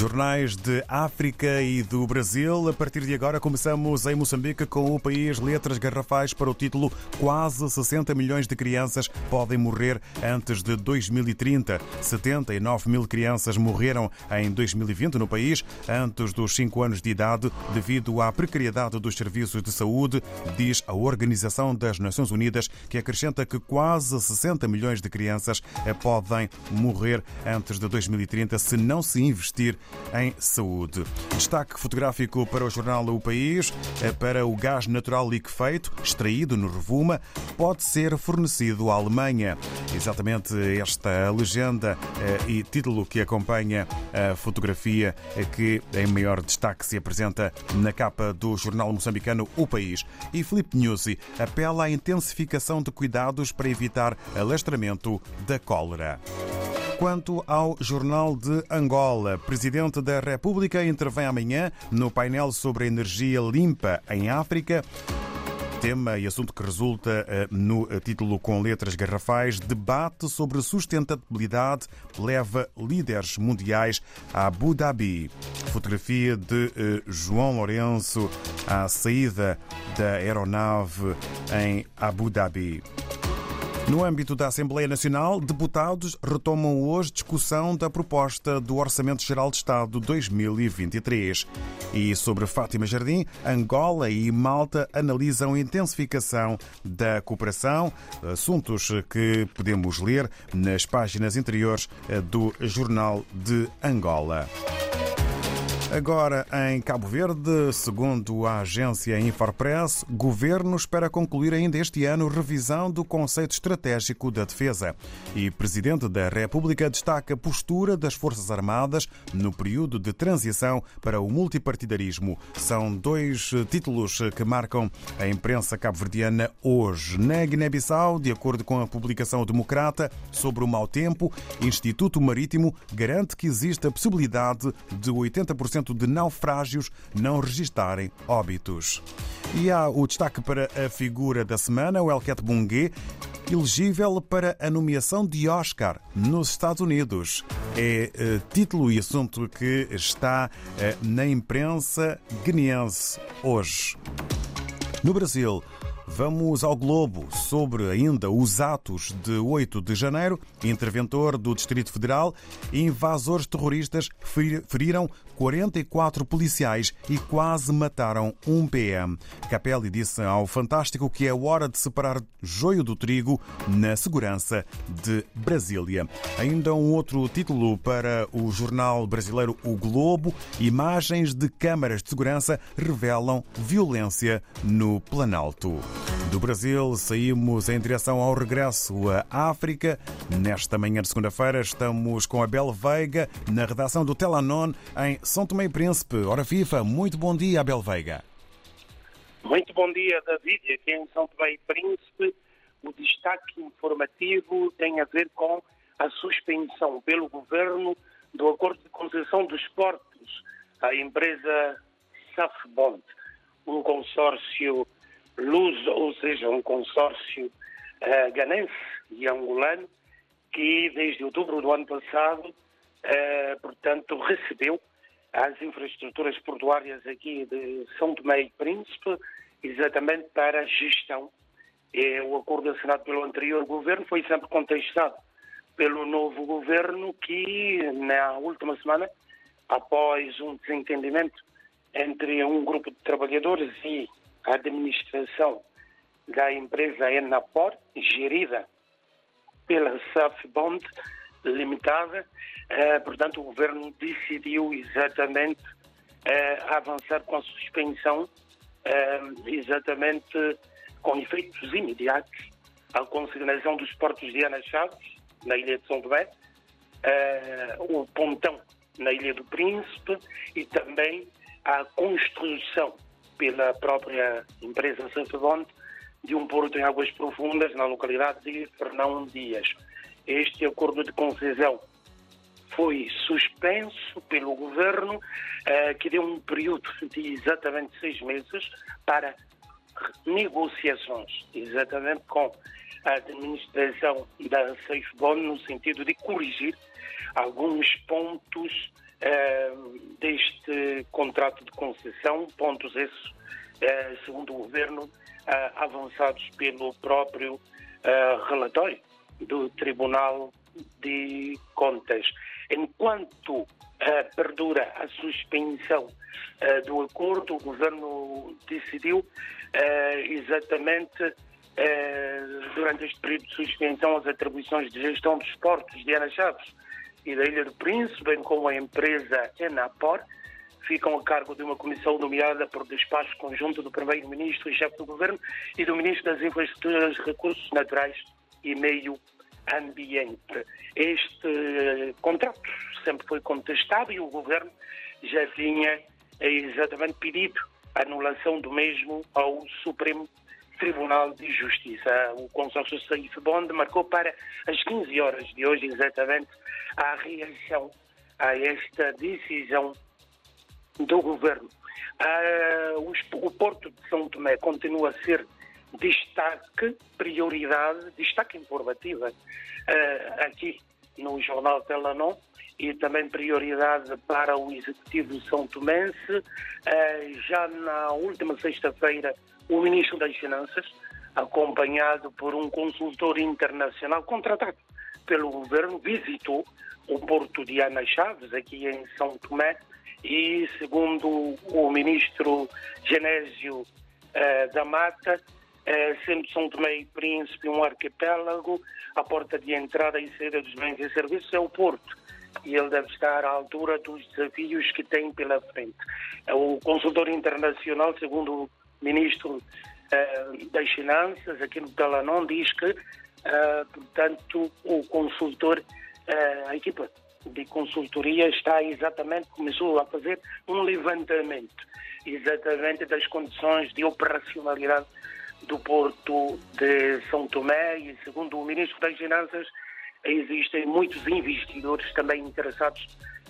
Jornais de África e do Brasil. A partir de agora começamos em Moçambique com o país letras garrafais para o título Quase 60 milhões de crianças podem morrer antes de 2030. 79 mil crianças morreram em 2020 no país antes dos 5 anos de idade devido à precariedade dos serviços de saúde, diz a Organização das Nações Unidas, que acrescenta que quase 60 milhões de crianças podem morrer antes de 2030 se não se investir em saúde. Destaque fotográfico para o jornal O País, é para o gás natural liquefeito, extraído no Revuma, pode ser fornecido à Alemanha. Exatamente esta legenda eh, e título que acompanha a fotografia é que em maior destaque se apresenta na capa do jornal moçambicano O País. E Filipe Nuzzi apela à intensificação de cuidados para evitar alastramento da cólera. Quanto ao Jornal de Angola, Presidente da República intervém amanhã no painel sobre energia limpa em África. Tema e assunto que resulta eh, no título com letras garrafais: Debate sobre sustentabilidade leva líderes mundiais a Abu Dhabi. Fotografia de eh, João Lourenço à saída da aeronave em Abu Dhabi. No âmbito da Assembleia Nacional, deputados retomam hoje discussão da proposta do Orçamento Geral de Estado 2023. E sobre Fátima Jardim, Angola e Malta analisam intensificação da cooperação, assuntos que podemos ler nas páginas interiores do Jornal de Angola. Agora, em Cabo Verde, segundo a agência Infopress, governo espera concluir ainda este ano revisão do conceito estratégico da defesa. E presidente da República destaca a postura das Forças Armadas no período de transição para o multipartidarismo. São dois títulos que marcam a imprensa cabo-verdiana hoje. Na Guiné-Bissau, de acordo com a publicação democrata sobre o mau tempo, Instituto Marítimo garante que existe a possibilidade de 80% de naufrágios não registarem óbitos. E há o destaque para a figura da semana, o Elket Bungue, elegível para a nomeação de Oscar nos Estados Unidos. É uh, título e assunto que está uh, na imprensa guineense hoje. No Brasil, Vamos ao Globo sobre ainda os atos de 8 de janeiro. Interventor do Distrito Federal invasores terroristas feriram 44 policiais e quase mataram um PM. Capelli disse ao Fantástico que é hora de separar joio do trigo na segurança de Brasília. Ainda um outro título para o jornal brasileiro O Globo. Imagens de câmaras de segurança revelam violência no Planalto. Do Brasil, saímos em direção ao regresso à África. Nesta manhã de segunda-feira, estamos com a Abel Veiga, na redação do Telanon, em São Tomé e Príncipe. Hora FIFA, muito bom dia, Abel Veiga. Muito bom dia, David. Aqui em São Tomé e Príncipe, o destaque informativo tem a ver com a suspensão pelo governo do acordo de concessão dos portos à empresa Safbond, um consórcio luso, ou seja, um consórcio uh, ganense e angolano, que desde outubro do ano passado, uh, portanto, recebeu as infraestruturas portuárias aqui de São Tomé e Príncipe, exatamente para a gestão. E o acordo assinado pelo anterior governo foi sempre contestado pelo novo governo que, na última semana, após um desentendimento entre um grupo de trabalhadores e a administração da empresa Enapor, gerida pela Safbond Limitada. Eh, portanto, o governo decidiu exatamente eh, avançar com a suspensão, eh, exatamente com efeitos imediatos, a consignação dos portos de Ana Chaves, na ilha de São Tomé, o pontão na ilha do Príncipe e também a construção pela própria empresa Safebond de um porto em águas profundas na localidade de Fernão Dias. Este acordo de concessão foi suspenso pelo governo, eh, que deu um período de exatamente seis meses para negociações, exatamente com a administração da Safebond, no sentido de corrigir alguns pontos deste contrato de concessão, pontos esses, segundo o Governo, avançados pelo próprio relatório do Tribunal de Contas. Enquanto perdura a suspensão do acordo, o Governo decidiu exatamente durante este período de suspensão as atribuições de gestão dos portos de Ana Chaves e da Ilha do Príncipe, bem como a empresa Enapor, ficam a cargo de uma comissão nomeada por despacho conjunto do Primeiro-Ministro e chefe do Governo e do Ministro das Infraestruturas, Recursos Naturais e Meio Ambiente. Este eh, contrato sempre foi contestado e o Governo já tinha eh, exatamente pedido a anulação do mesmo ao Supremo Tribunal de Justiça. O consórcio Safe Bond marcou para as 15 horas de hoje exatamente a reação a esta decisão do governo. Uh, o Porto de São Tomé continua a ser destaque, prioridade, destaque informativa uh, aqui no Jornal Telanon e também prioridade para o Executivo São Tomense. Uh, já na última sexta-feira, o Ministro das Finanças, acompanhado por um consultor internacional contratado pelo governo, visitou o porto de Ana Chaves, aqui em São Tomé, e, segundo o ministro Genésio eh, da Mata, eh, sendo São Tomé e Príncipe um arquipélago, a porta de entrada e saída dos bens e serviços é o porto. E ele deve estar à altura dos desafios que tem pela frente. O consultor internacional, segundo ministro eh, das Finanças, aqui no Talanon, diz que, eh, portanto, o consultor, eh, a equipa de consultoria está exatamente, começou a fazer um levantamento exatamente das condições de operacionalidade do Porto de São Tomé. E, segundo o Ministro das Finanças, existem muitos investidores também interessados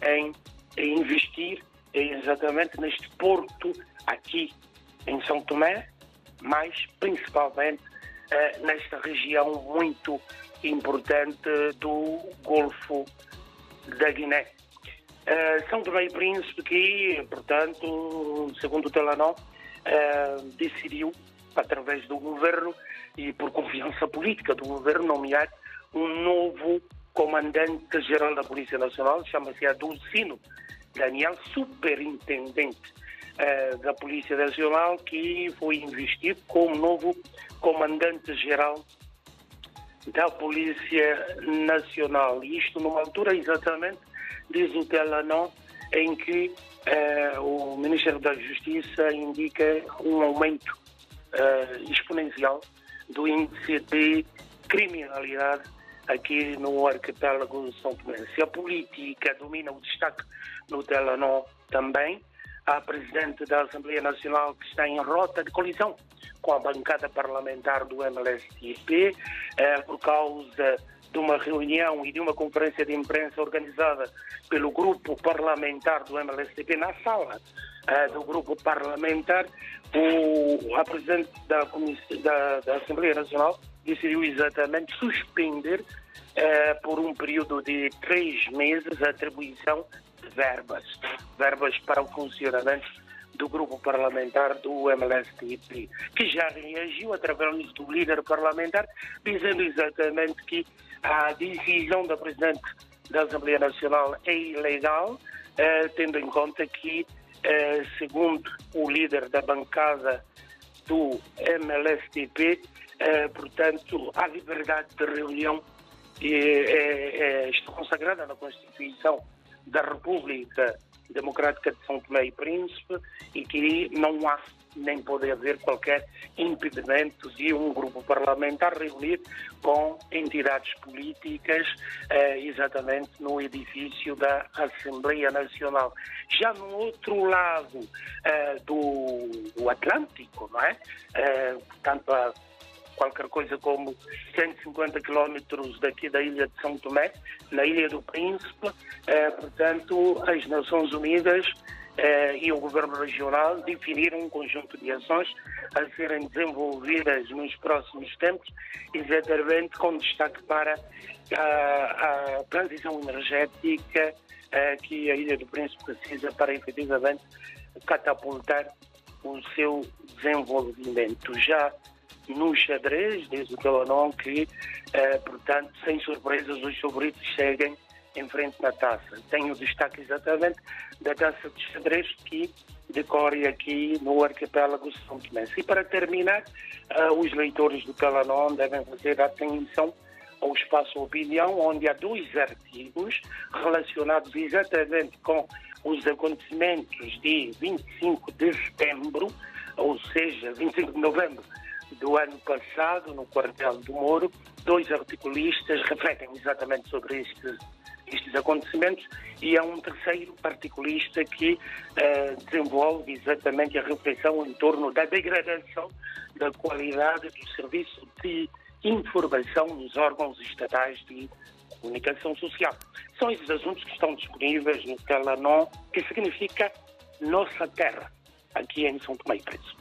em, em investir exatamente neste porto aqui em São Tomé, mas principalmente eh, nesta região muito importante do Golfo da Guiné. Uh, São Tomé e Príncipe que, portanto, segundo o Telenor, uh, decidiu, através do governo e por confiança política do governo, nomear um novo comandante-geral da Polícia Nacional, chama-se Adulcino Daniel, superintendente uh, da Polícia Nacional, que foi investido como novo comandante-geral da Polícia Nacional. Isto numa altura exatamente, diz o Telanon, em que eh, o Ministério da Justiça indica um aumento eh, exponencial do índice de criminalidade aqui no arquipélago São Tomé. Se a política domina o destaque no Telanon também, a Presidente da Assembleia Nacional que está em rota de colisão com a bancada parlamentar do MLSTP, eh, por causa de uma reunião e de uma conferência de imprensa organizada pelo grupo parlamentar do MLSTP na sala eh, do grupo parlamentar, o, a Presidente da, da, da Assembleia Nacional decidiu exatamente suspender eh, por um período de três meses a atribuição verbas, verbas para o funcionamento do grupo parlamentar do MLSTP, que já reagiu através do líder parlamentar, dizendo exatamente que a decisão da Presidente da Assembleia Nacional é ilegal, eh, tendo em conta que, eh, segundo o líder da bancada do MLSTP, eh, portanto, a liberdade de reunião está consagrada na Constituição da República Democrática de São Tomé e Príncipe e que não há nem pode haver qualquer impedimento de um grupo parlamentar reunir com entidades políticas eh, exatamente no edifício da Assembleia Nacional. Já no outro lado eh, do, do, Atlântico, não é? Eh, portanto, a qualquer coisa como 150 quilómetros daqui da ilha de São Tomé, na Ilha do Príncipe. Eh, portanto, as Nações Unidas eh, e o Governo Regional definiram um conjunto de ações a serem desenvolvidas nos próximos tempos, exatamente com destaque para a, a transição energética uh, que a Ilha do Príncipe precisa para efetivamente catapultar o seu desenvolvimento. Já no xadrez, diz o Calanon que, uh, portanto, sem surpresas, os favoritos seguem em frente na taça. Tenho destaque exatamente da taça de xadrez que decorre aqui no arquipélago São Tomé. E para terminar, uh, os leitores do Calanon devem fazer atenção ao espaço opinião, onde há dois artigos relacionados exatamente com os acontecimentos de 25 de setembro, ou seja, 25 de novembro do ano passado, no quartel do Moro. Dois articulistas refletem exatamente sobre estes, estes acontecimentos e há um terceiro particulista que uh, desenvolve exatamente a reflexão em torno da degradação da qualidade do serviço de informação nos órgãos estatais de comunicação social. São esses assuntos que estão disponíveis no Telanon, que significa Nossa Terra, aqui em São Tomé e Príncipe.